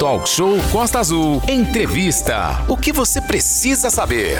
Talk Show Costa Azul. Entrevista. O que você precisa saber?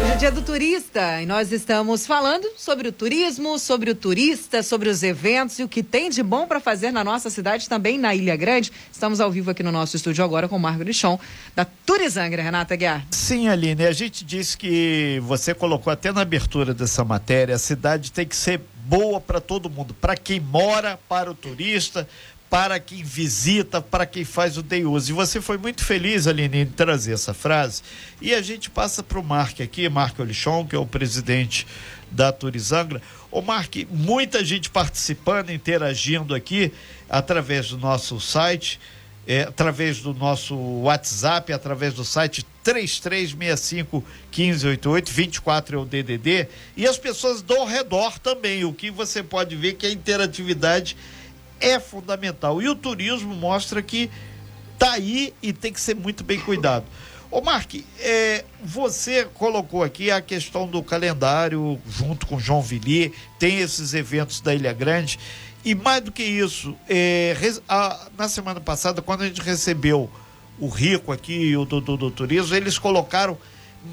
Hoje é dia do turista e nós estamos falando sobre o turismo, sobre o turista, sobre os eventos e o que tem de bom para fazer na nossa cidade, também na Ilha Grande. Estamos ao vivo aqui no nosso estúdio agora com o Marco Lixon, da Turizangra, Renata Guiar. Sim, Aline, a gente disse que você colocou até na abertura dessa matéria, a cidade tem que ser boa para todo mundo, para quem mora, para o turista, para quem visita, para quem faz o day use. E você foi muito feliz, Aline, em trazer essa frase. E a gente passa para o Mark aqui, Marco Olichon, que é o presidente da Turizangra. Ô, Mark, muita gente participando, interagindo aqui através do nosso site, é, através do nosso WhatsApp, através do site 3365 1588, 24 é o DDD, e as pessoas do redor também, o que você pode ver que a interatividade é fundamental. E o turismo mostra que está aí e tem que ser muito bem cuidado. Ô Mark, é, você colocou aqui a questão do calendário junto com João Villi, tem esses eventos da Ilha Grande. E mais do que isso, é, a, na semana passada, quando a gente recebeu o Rico aqui, o do, do, do Turismo, eles colocaram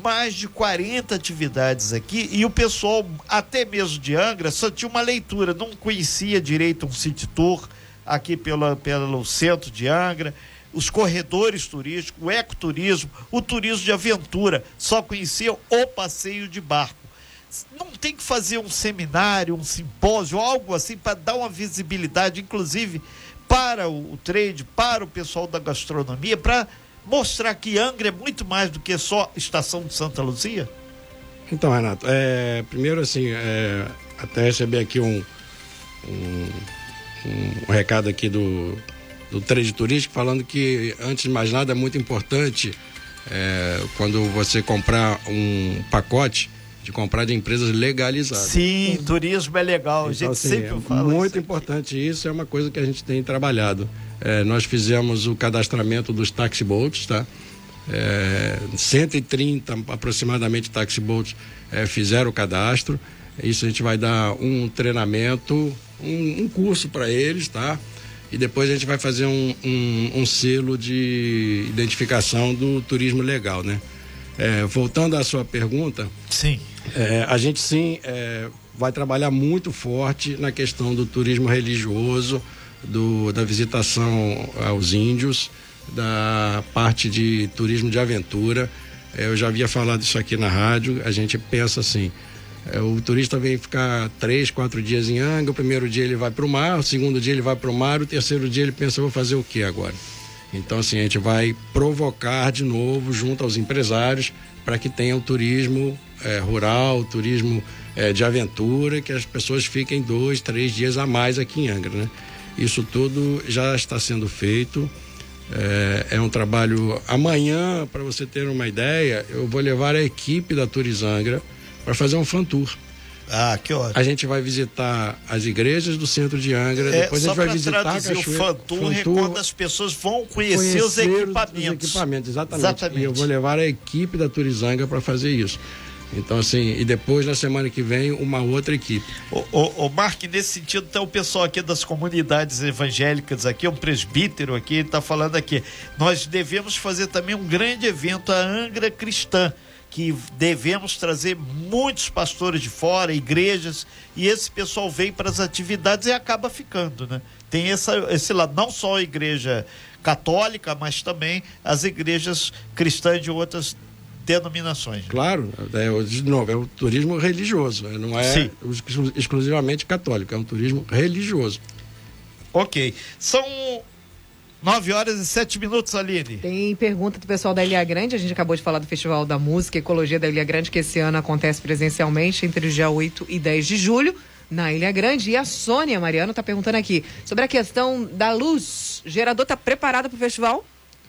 mais de 40 atividades aqui e o pessoal, até mesmo de Angra, só tinha uma leitura, não conhecia direito um city tour aqui pela, pelo centro de Angra, os corredores turísticos, o ecoturismo, o turismo de aventura, só conheciam o passeio de barco. Não tem que fazer um seminário, um simpósio, algo assim para dar uma visibilidade, inclusive para o trade, para o pessoal da gastronomia, para mostrar que Angra é muito mais do que só estação de Santa Luzia? Então, Renato, é, primeiro assim, é, até receber aqui um, um, um, recado aqui do, do trade turístico falando que, antes de mais nada, é muito importante é, quando você comprar um pacote de comprar de empresas legalizadas. Sim, turismo é legal, então, a gente assim, sempre é fala. Muito importante isso, é uma coisa que a gente tem trabalhado. É, nós fizemos o cadastramento dos taxiboats, tá? É, 130 aproximadamente taxiboats é, fizeram o cadastro. Isso a gente vai dar um treinamento, um, um curso para eles, tá? E depois a gente vai fazer um, um, um selo de identificação do turismo legal, né? É, voltando à sua pergunta. Sim. É, a gente sim é, vai trabalhar muito forte na questão do turismo religioso, do, da visitação aos índios, da parte de turismo de aventura. É, eu já havia falado isso aqui na rádio. A gente pensa assim: é, o turista vem ficar três, quatro dias em Anga. O primeiro dia ele vai para o mar, o segundo dia ele vai para o mar, o terceiro dia ele pensa: vou fazer o que agora? Então, assim, a gente vai provocar de novo junto aos empresários para que tenha o turismo é, rural, turismo é, de aventura, que as pessoas fiquem dois, três dias a mais aqui em Angra, né? Isso tudo já está sendo feito. É, é um trabalho. Amanhã, para você ter uma ideia, eu vou levar a equipe da Turizangra para fazer um fan tour. Ah, que ótimo. A gente vai visitar as igrejas do centro de Angra, é, depois a gente vai visitar a cachoeira. O fan tour é quando as pessoas vão conhecer, conhecer os equipamentos. Os equipamentos, exatamente. exatamente. E eu vou levar a equipe da Turizanga para fazer isso. Então, assim, e depois na semana que vem, uma outra equipe. O, o, o Mark, nesse sentido, tem o pessoal aqui das comunidades evangélicas aqui, um presbítero aqui, está falando aqui. Nós devemos fazer também um grande evento, a Angra Cristã, que devemos trazer muitos pastores de fora, igrejas, e esse pessoal vem para as atividades e acaba ficando, né? Tem essa, esse lado, não só a igreja católica, mas também as igrejas cristãs de outras denominações. Claro, é, de novo, é o turismo religioso, né? não é Sim. exclusivamente católico, é um turismo religioso. Ok. São nove horas e sete minutos, Aline. Tem pergunta do pessoal da Ilha Grande. A gente acabou de falar do Festival da Música e Ecologia da Ilha Grande, que esse ano acontece presencialmente entre o dia 8 e 10 de julho, na Ilha Grande. E a Sônia Mariano está perguntando aqui sobre a questão da luz. O gerador está preparado para o festival?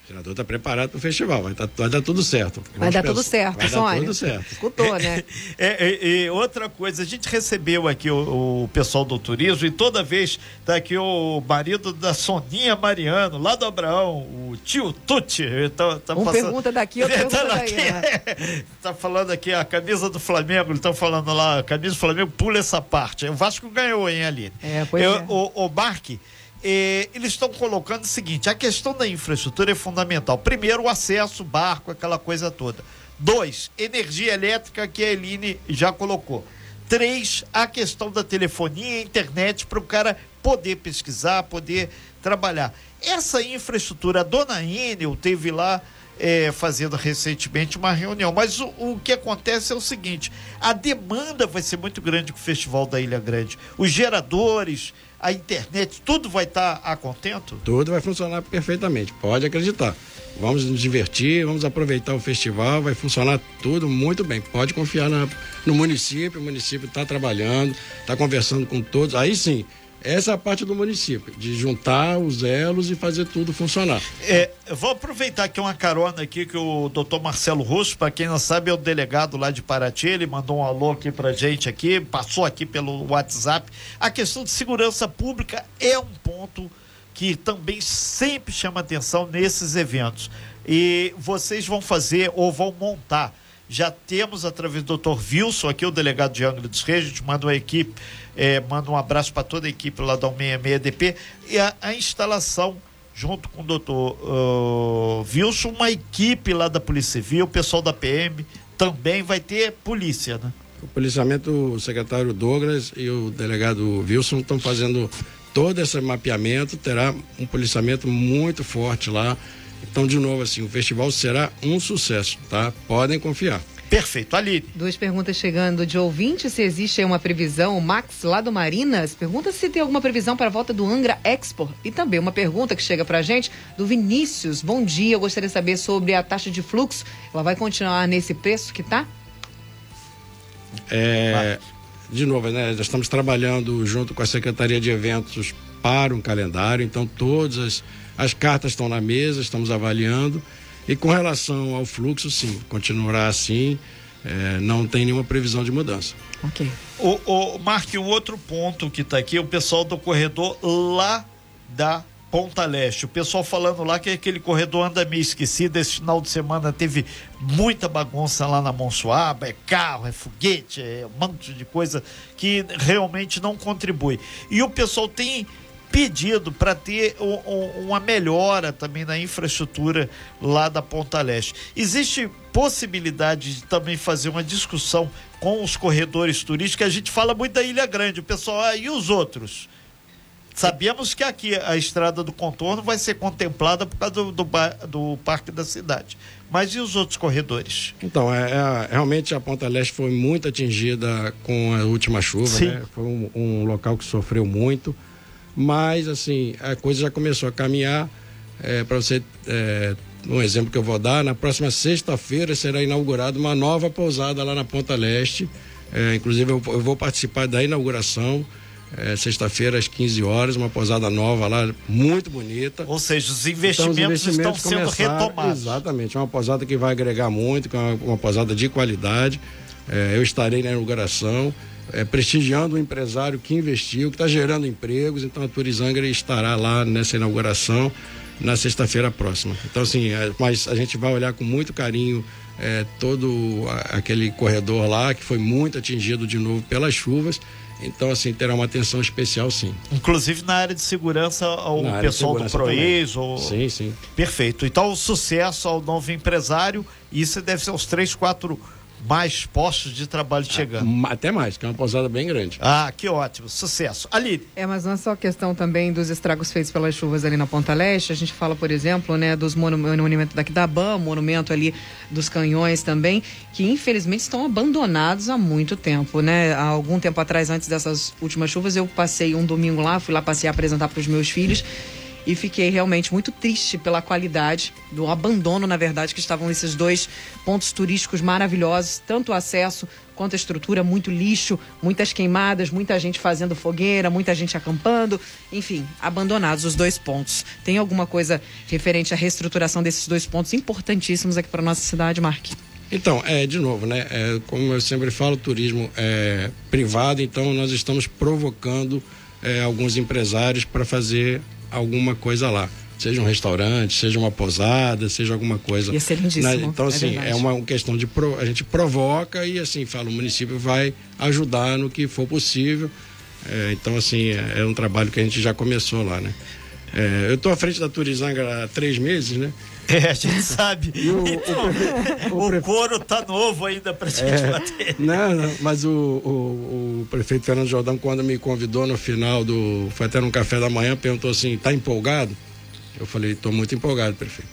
O treinador está preparado para o festival, vai, tá, vai dar tudo certo. Vai dar tudo certo, vai Sônia. Dar tudo certo. Escutou, né? É, é, é, outra coisa, a gente recebeu aqui o, o, pessoal do turismo e toda vez tá aqui o marido da Soninha Mariano, lá do Abraão, o tio Tuti. Tá, tá um passando... pergunta daqui, outro pergunta tá daí. Né? tá falando aqui a camisa do Flamengo, eles estão falando lá, a camisa do Flamengo, pula essa parte. O Vasco ganhou, hein, ali. É, pois Eu, é. O, o Marque eh, eles estão colocando o seguinte: a questão da infraestrutura é fundamental. Primeiro, o acesso, barco, aquela coisa toda. Dois, energia elétrica, que a Eline já colocou. Três, a questão da telefonia e internet para o cara poder pesquisar, poder trabalhar. Essa infraestrutura, a dona Enel teve lá é, fazendo recentemente uma reunião. Mas o, o, que acontece é o seguinte: a demanda vai ser muito grande com o Festival da Ilha Grande. Os geradores, a internet, tudo vai estar tá a contento? Tudo vai funcionar perfeitamente, pode acreditar. Vamos nos divertir, vamos aproveitar o festival, vai funcionar tudo muito bem. Pode confiar na, no município, o município está trabalhando, está conversando com todos. Aí sim, essa é a parte do município, de juntar os elos e fazer tudo funcionar. É, vou aproveitar aqui uma carona aqui que o doutor Marcelo Russo, para quem não sabe, é o delegado lá de Paraty, ele mandou um alô aqui pra gente aqui, passou aqui pelo WhatsApp. A questão de segurança pública é um ponto que também sempre chama atenção nesses eventos. E vocês vão fazer ou vão montar já temos, através do Dr. Wilson, aqui o delegado de Angra dos Reis, a gente manda uma equipe, é, manda um abraço para toda a equipe lá da 166DP, e a, a instalação, junto com o doutor uh, Wilson, uma equipe lá da Polícia Civil, o pessoal da PM, também vai ter polícia, né? O policiamento, o secretário Douglas e o delegado Wilson estão fazendo todo esse mapeamento, terá um policiamento muito forte lá então, de novo, assim, o festival será um sucesso, tá? Podem confiar. Perfeito, Aline. Duas perguntas chegando de ouvinte, se existe uma previsão, o Max lá do Marinas pergunta se tem alguma previsão para a volta do Angra Expo. E também uma pergunta que chega para a gente do Vinícius. Bom dia, eu gostaria de saber sobre a taxa de fluxo. Ela vai continuar nesse preço que tá? É, de novo, né? Já estamos trabalhando junto com a Secretaria de Eventos para um calendário, então todas as as cartas estão na mesa, estamos avaliando. E com relação ao fluxo, sim, continuará assim. É, não tem nenhuma previsão de mudança. Ok. O, o Marque, um outro ponto que está aqui, o pessoal do corredor lá da Ponta Leste. O pessoal falando lá que aquele corredor anda meio esquecido. Esse final de semana teve muita bagunça lá na Monsuaba. É carro, é foguete, é um monte de coisa que realmente não contribui. E o pessoal tem pedido para ter um, um, uma melhora também na infraestrutura lá da Ponta Leste. Existe possibilidade de também fazer uma discussão com os corredores turísticos? A gente fala muito da Ilha Grande, o pessoal, ah, e os outros? Sabemos que aqui a estrada do contorno vai ser contemplada por causa do, do, do Parque da Cidade. Mas e os outros corredores? Então, é, é, realmente a Ponta Leste foi muito atingida com a última chuva, né? Foi um, um local que sofreu muito mas assim a coisa já começou a caminhar. É, Para você, é, um exemplo que eu vou dar, na próxima sexta-feira será inaugurada uma nova pousada lá na Ponta Leste. É, inclusive eu, eu, vou participar da inauguração. É, sexta-feira às 15 horas, uma pousada nova lá, muito bonita. Ou seja, os investimentos, então, os investimentos estão sendo retomados. Exatamente, é uma pousada que vai agregar muito, é uma, uma pousada de qualidade. É, eu estarei na inauguração é, prestigiando o empresário que investiu, que está gerando empregos. Então a Turizangra estará lá nessa inauguração na sexta-feira próxima. Então, assim, é, mas a gente vai olhar com muito carinho é, todo aquele corredor lá que foi muito atingido de novo pelas chuvas. Então, assim, terá uma atenção especial, sim. Inclusive na área de segurança, o pessoal do Proex. Ou... Sim, sim. Perfeito. Então, sucesso ao novo empresário. Isso deve ser uns três, quatro mais postos de trabalho chegando. Até mais, que é uma pousada bem grande. Ah, que ótimo, sucesso. Ali. É, mas não é só questão também dos estragos feitos pelas chuvas ali na Ponta Leste. A gente fala, por exemplo, né, dos monumentos daqui da BAM, monumento ali dos canhões também, que infelizmente estão abandonados há muito tempo, né? Há algum tempo atrás, antes dessas últimas chuvas, eu passei um domingo lá, fui lá passear, apresentar para os meus filhos e fiquei realmente muito triste pela qualidade do abandono, na verdade, que estavam esses dois pontos turísticos maravilhosos, tanto o acesso quanto a estrutura, muito lixo, muitas queimadas, muita gente fazendo fogueira, muita gente acampando, enfim, abandonados os dois pontos. Tem alguma coisa referente à reestruturação desses dois pontos importantíssimos aqui para nossa cidade, Mark? Então, é, de novo, né? É, como eu sempre falo, turismo é privado, então nós estamos provocando é, alguns empresários para fazer alguma coisa lá. Seja um restaurante, seja uma posada, seja alguma coisa. Ia ser lindíssimo. Na, então, é assim, é, é uma questão de. Pro, a gente provoca e, assim, fala, o município vai ajudar no que for possível. É, então, assim, é, é, um trabalho que a gente já começou lá, né? É, eu estou à frente da Turizanga há três meses, né? É, a gente sabe. O, então, o, o, o couro tá novo ainda para gente é, bater. Não, não, mas o, o, o, prefeito Fernando Jordão, quando me convidou no final do. Foi até num café da manhã, perguntou assim: tá empolgado? Eu falei: estou muito empolgado, prefeito.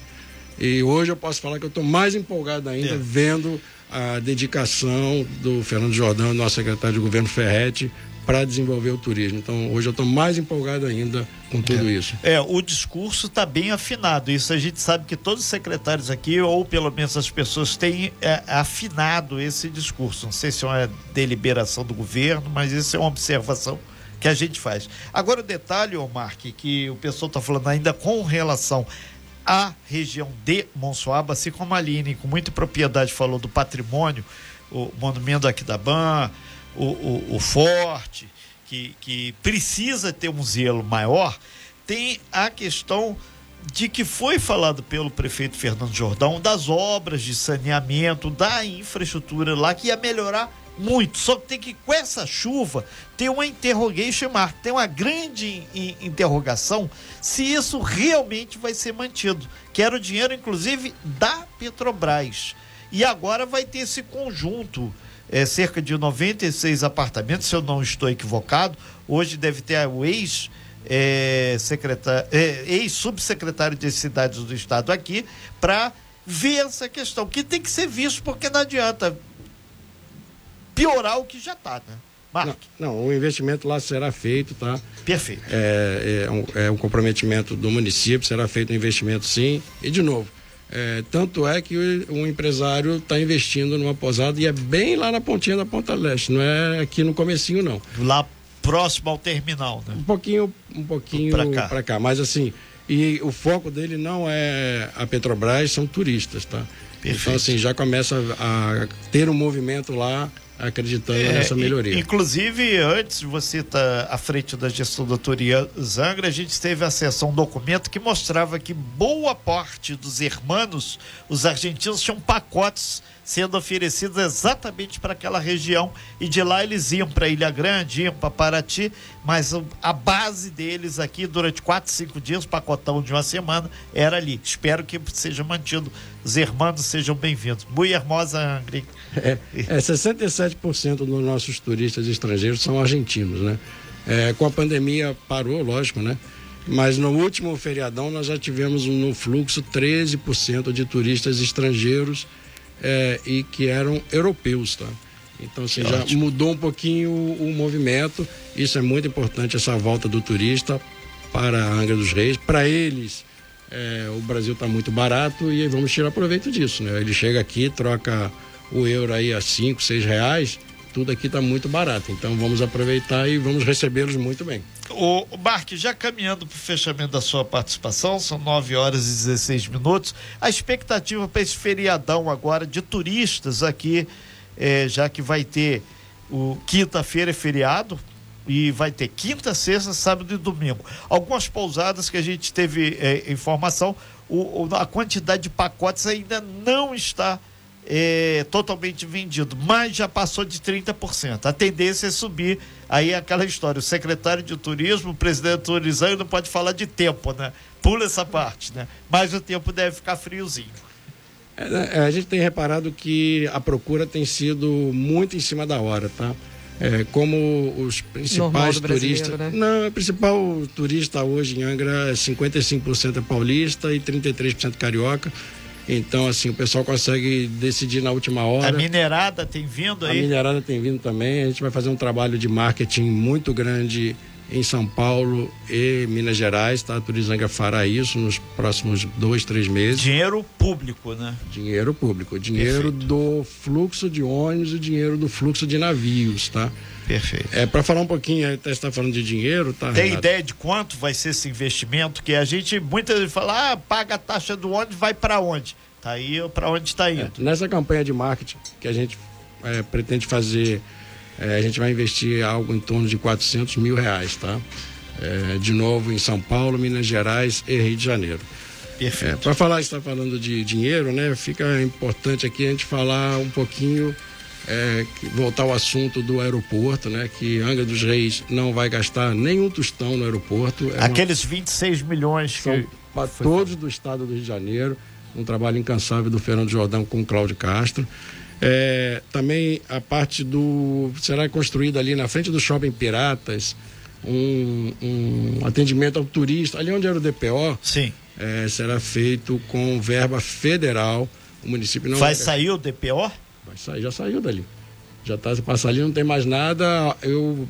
E hoje eu posso falar que eu estou mais empolgado ainda é. vendo a dedicação do Fernando Jordão, nosso secretário de governo Ferretti, para desenvolver o turismo. Então, hoje eu estou mais empolgado ainda com tudo é. isso. É, o discurso está bem afinado. Isso a gente sabe que todos os secretários aqui, ou pelo menos as pessoas, têm é, afinado esse discurso. Não sei se é uma deliberação do governo, mas isso é uma observação que a gente faz. Agora, o detalhe, que, que o pessoal está falando ainda com relação à região de Monsoaba, assim como a Aline, com muita propriedade, falou do patrimônio, o monumento aqui da Ban, o, o, o forte, que, que precisa ter um zelo maior, tem a questão de que foi falado pelo prefeito Fernando Jordão das obras de saneamento, da infraestrutura lá, que ia melhorar muito. Só que tem que, com essa chuva, ter uma interrogation mark, tem uma grande interrogação se isso realmente vai ser mantido. Que era o dinheiro, inclusive, da Petrobras. E agora vai ter esse conjunto é, cerca de 96 apartamentos, se eu não estou equivocado. Hoje deve ter o ex. É, secretário, é, ex-subsecretário de cidades do estado aqui para ver essa questão, que tem que ser visto, porque não adianta piorar o que já está, né? Não, não, o investimento lá será feito, tá? Perfeito. É, é, um, é um comprometimento do município, será feito um investimento sim. E, de novo, é, tanto é que o, o empresário está investindo numa posada e é bem lá na pontinha da Ponta Leste, não é aqui no comecinho não. Lá próximo ao terminal, né? Um pouquinho, um pouquinho para cá. Pra cá, mas assim, e o foco dele não é a Petrobras, são turistas, tá? Perfeito. Então assim, já começa a ter um movimento lá acreditando é, nessa melhoria. Inclusive, antes de você estar à frente da gestão da Toria Zangra, a gente teve acesso a um documento que mostrava que boa parte dos hermanos, os argentinos, tinham pacotes sendo oferecidos exatamente para aquela região e de lá eles iam para Ilha Grande, iam para Paraty, mas a base deles aqui durante quatro, cinco dias, pacotão de uma semana, era ali. Espero que seja mantido. Os hermanos sejam bem-vindos. Muito hermosa, Angri. É, é 67% dos nossos turistas estrangeiros são argentinos, né? É, com a pandemia parou, lógico, né? Mas no último feriadão nós já tivemos no fluxo 13% de turistas estrangeiros é, e que eram europeus, tá? Então, assim, já ótimo. mudou um pouquinho o, o, movimento. Isso é muito importante, essa volta do turista para a Angra dos Reis. Para eles, é, o Brasil está muito barato e vamos tirar proveito disso, né? Ele chega aqui, troca o euro aí a cinco, seis reais, tudo aqui está muito barato. Então, vamos aproveitar e vamos recebê-los muito bem. O Mark, já caminhando para o fechamento da sua participação, são 9 horas e 16 minutos. A expectativa para esse feriadão agora de turistas aqui, é, já que vai ter o quinta-feira é feriado e vai ter quinta, sexta, sábado e domingo. Algumas pousadas que a gente teve é, informação, o, a quantidade de pacotes ainda não está é, totalmente vendido, mas já passou de 30%. A tendência é subir. Aí é aquela história: o secretário de turismo, o presidente turizão, não pode falar de tempo, né? Pula essa parte, né? Mas o tempo deve ficar friozinho. É, né, é, a gente tem reparado que a procura tem sido muito em cima da hora, tá? É, como os principais turistas. Né? Não, o principal turista hoje em Angra é 55% é paulista e 33% carioca. Então, assim, o pessoal consegue decidir na última hora. A minerada tem vindo aí? A minerada tem vindo também. A gente vai fazer um trabalho de marketing muito grande em São Paulo e Minas Gerais, tá? A Turizanga fará isso nos próximos dois, três meses. Dinheiro público, né? Dinheiro público. Dinheiro Perfeito. do fluxo de ônibus e dinheiro do fluxo de navios, tá? Perfeito. É, para falar um pouquinho, até está falando de dinheiro, tá? Tem Renato? ideia de quanto vai ser esse investimento? Que a gente muitas vezes fala, ah, paga a taxa do ônibus, vai para onde? Tá aí para onde está indo. É, nessa campanha de marketing que a gente é, pretende fazer, é, a gente vai investir algo em torno de 400 mil reais, tá? É, de novo em São Paulo, Minas Gerais e Rio de Janeiro. Perfeito. É, para falar, está falando de dinheiro, né? Fica importante aqui a gente falar um pouquinho é, voltar ao assunto do aeroporto, né? Que Angra dos Reis não vai gastar nenhum tostão no aeroporto. É Aqueles uma... 26 milhões que... para todos do estado do Rio de Janeiro. Um trabalho incansável do Fernando Jordão com o Cláudio Castro. É, também a parte do. Será construída ali na frente do Shopping Piratas um, um atendimento ao turista, ali onde era o DPO. Sim. É, será feito com verba federal. O município não vai. Vai sair o DPO? Já saiu dali. Já está passa ali, não tem mais nada. Eu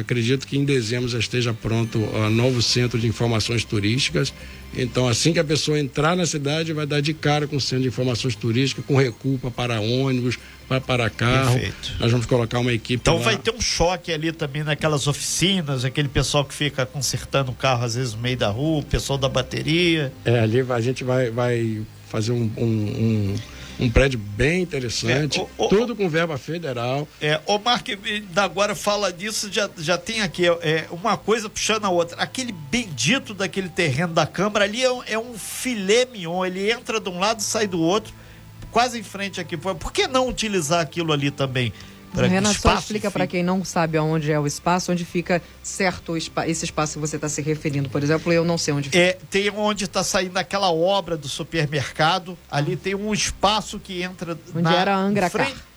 acredito que em dezembro já esteja pronto o novo centro de informações turísticas. Então, assim que a pessoa entrar na cidade, vai dar de cara com o centro de informações turísticas, com recurso para ônibus, para para carro. Perfeito. Nós vamos colocar uma equipe. Então lá. vai ter um choque ali também naquelas oficinas, aquele pessoal que fica consertando o carro às vezes no meio da rua, o pessoal da bateria. É, ali a gente vai, vai fazer um, um, um um prédio bem interessante, é, o, o, tudo com verba federal. É, o Mark agora fala disso, já, já tem aqui é, uma coisa puxando a outra. Aquele bendito daquele terreno da Câmara ali é um, é um filé mignon, ele entra de um lado e sai do outro, quase em frente aqui. Por que não utilizar aquilo ali também? O Renan só explica para quem não sabe aonde é o espaço, onde fica certo esse espaço que você está se referindo. Por exemplo, eu não sei onde fica. É, tem onde está saindo aquela obra do supermercado. Ali tem um espaço que entra onde na era Angra frente... Car.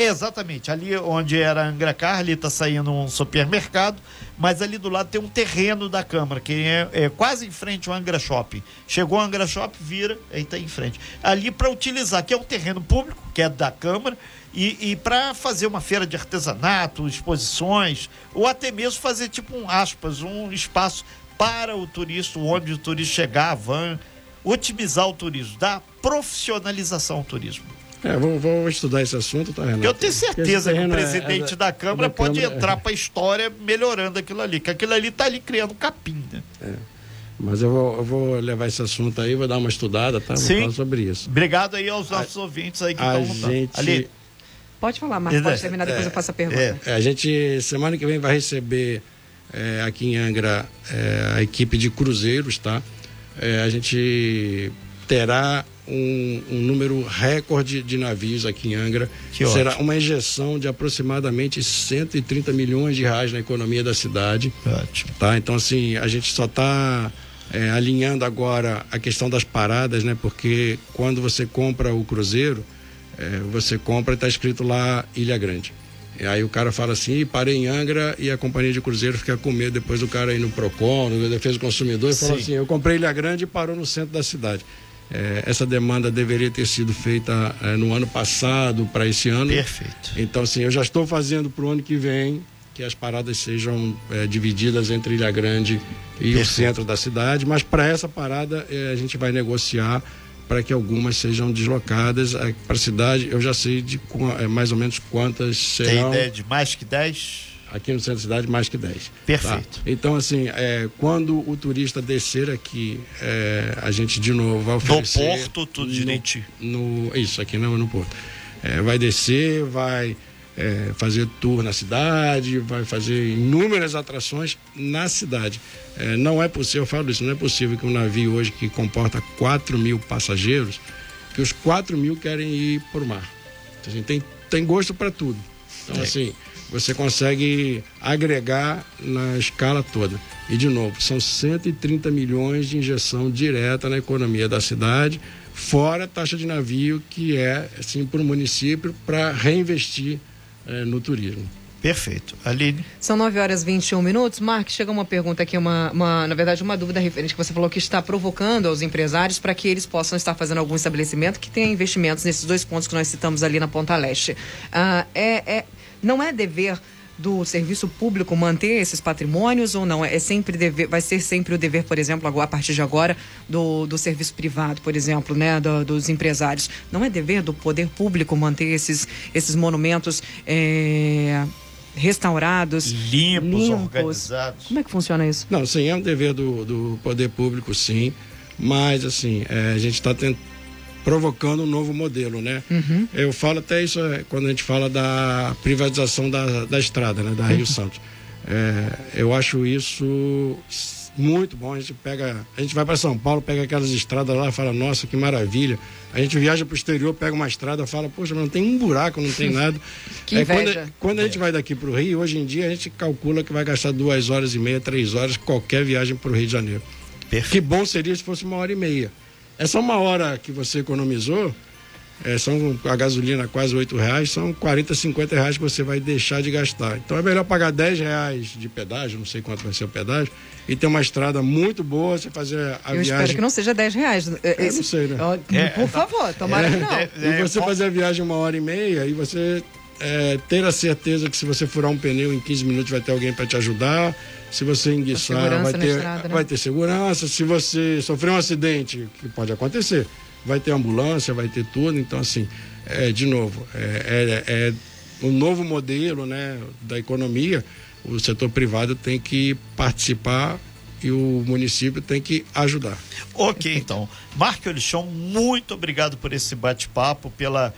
Exatamente, ali onde era Angra Car, ali está saindo um supermercado, mas ali do lado tem um terreno da Câmara, que é, é quase em frente ao Angra Shopping. Chegou o Angra Shopping, vira, aí está em frente. Ali para utilizar, que é um terreno público, que é da Câmara, e, e para fazer uma feira de artesanato, exposições, ou até mesmo fazer tipo um aspas, um espaço para o turista, onde o turista chegar, a van, otimizar o turismo, dar profissionalização ao turismo. É, vou, vou, estudar esse assunto, tá, Renato? Eu tenho certeza que o é presidente é, da Câmara é da pode Câmara, entrar é. para a história melhorando aquilo ali, que aquilo ali está ali criando capim, né? É. Mas eu vou, eu vou, levar esse assunto aí, vou dar uma estudada, tá? Vou Sim. falar sobre isso. Obrigado aí aos nossos a, ouvintes aí que estão gente... ali. Pode falar, Marcos, pode terminar, depois é, eu faço a pergunta. É, a gente, semana que vem, vai receber é, aqui em Angra é, a equipe de cruzeiros, tá? É, a gente terá um, um, número recorde de navios aqui em Angra. Que Será ótimo. uma injeção de aproximadamente 130 milhões de reais na economia da cidade. Ótimo. Tá? Então, assim, a gente só está é, alinhando agora a questão das paradas, né? Porque quando você compra o cruzeiro, é, você compra e está escrito lá Ilha Grande. E aí o cara fala assim, parei em Angra e a companhia de cruzeiro fica com medo depois do cara ir no PROCON, no Defesa do Consumidor, e fala assim, eu comprei Ilha Grande e parou no centro da cidade. É, essa demanda deveria ter sido feita é, no ano passado para esse ano. Perfeito. Então, assim, eu já estou fazendo para o ano que vem que as paradas sejam é, divididas entre Ilha Grande e Perfeito. o centro da cidade, mas para essa parada é, a gente vai negociar para que algumas sejam deslocadas para a cidade. Eu já sei de é, mais ou menos quantas serão. Tem ideia de mais que 10? Aqui no centro da cidade, mais que 10. Perfeito. Tá? Então, assim, é, quando o turista descer aqui, é, a gente de novo vai oferecer. No porto, tudo direitinho. No, isso, aqui não, no porto. É, vai descer, vai é, fazer tour na cidade, vai fazer inúmeras atrações na cidade. É, não é possível, eu falo isso, não é possível que um navio hoje que comporta 4 mil passageiros, que os 4 mil querem ir por mar. Então, assim, tem, tem gosto para tudo. Então, é. assim, você consegue agregar na escala toda. E, de novo, são 130 milhões de injeção direta na economia da cidade, fora a taxa de navio, que é, assim, para o município, para reinvestir é, no turismo. Perfeito. Aline? São 9 horas e 21 minutos. Mark, chega uma pergunta aqui, uma, uma, na verdade, uma dúvida referente que você falou que está provocando aos empresários para que eles possam estar fazendo algum estabelecimento que tenha investimentos nesses dois pontos que nós citamos ali na Ponta Leste. Ah, é, é, não é dever do serviço público manter esses patrimônios ou não? É sempre dever, vai ser sempre o dever, por exemplo, agora, a partir de agora, do, do serviço privado, por exemplo, né, do, dos empresários. Não é dever do poder público manter esses, esses monumentos é, restaurados, limpos, limpos, organizados? Como é que funciona isso? Não, sim, é um dever do, do poder público, sim. Mas, assim, é, a gente está tentando provocando um novo modelo, né? Uhum. Eu falo até isso é, quando a gente fala da privatização da, da estrada, né? Da Rio uhum. Santos. É, eu acho isso muito bom. A gente pega, a gente vai para São Paulo, pega aquelas estradas lá, fala, nossa, que maravilha. A gente viaja para o exterior, pega uma estrada, fala, poxa, mas não tem um buraco, não tem nada. que é, inveja. quando, quando a gente vai daqui para o Rio, hoje em dia a gente calcula que vai gastar duas horas e meia, três horas qualquer viagem para o Rio de Janeiro. Perfeito. Que bom seria se fosse uma hora e meia. Essa uma hora que você economizou, é, são a gasolina quase oito reais, são 40, 50 reais que você vai deixar de gastar. Então é melhor pagar 10 reais de pedágio, não sei quanto vai ser o pedágio, e ter uma estrada muito boa, você fazer a Eu viagem. espero que não seja 10 reais. É, Eu não sei, né? É, Por favor, tomara que não. é, E você é, fazer a viagem uma hora e meia e você é, ter a certeza que se você furar um pneu em 15 minutos vai ter alguém para te ajudar. Se você enguiçar, vai ter, estrada, né? vai ter segurança. Se você sofrer um acidente, que pode acontecer, vai ter ambulância, vai ter tudo. Então, assim, é, de novo, é, é, é um novo modelo né, da economia. O setor privado tem que participar e o município tem que ajudar. Ok, então. Marco Elichon, muito obrigado por esse bate-papo, pela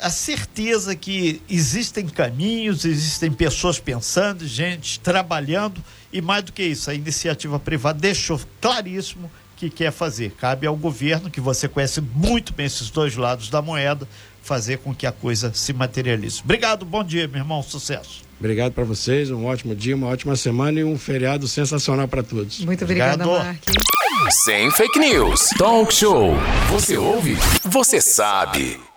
a certeza que existem caminhos, existem pessoas pensando, gente trabalhando e mais do que isso, a iniciativa privada deixou claríssimo que quer fazer. Cabe ao governo, que você conhece muito bem esses dois lados da moeda, fazer com que a coisa se materialize. Obrigado, bom dia, meu irmão, sucesso. Obrigado para vocês, um ótimo dia, uma ótima semana e um feriado sensacional para todos. Muito obrigada, Obrigado. Mark. Sem fake news. Talk show. Você ouve? Você sabe.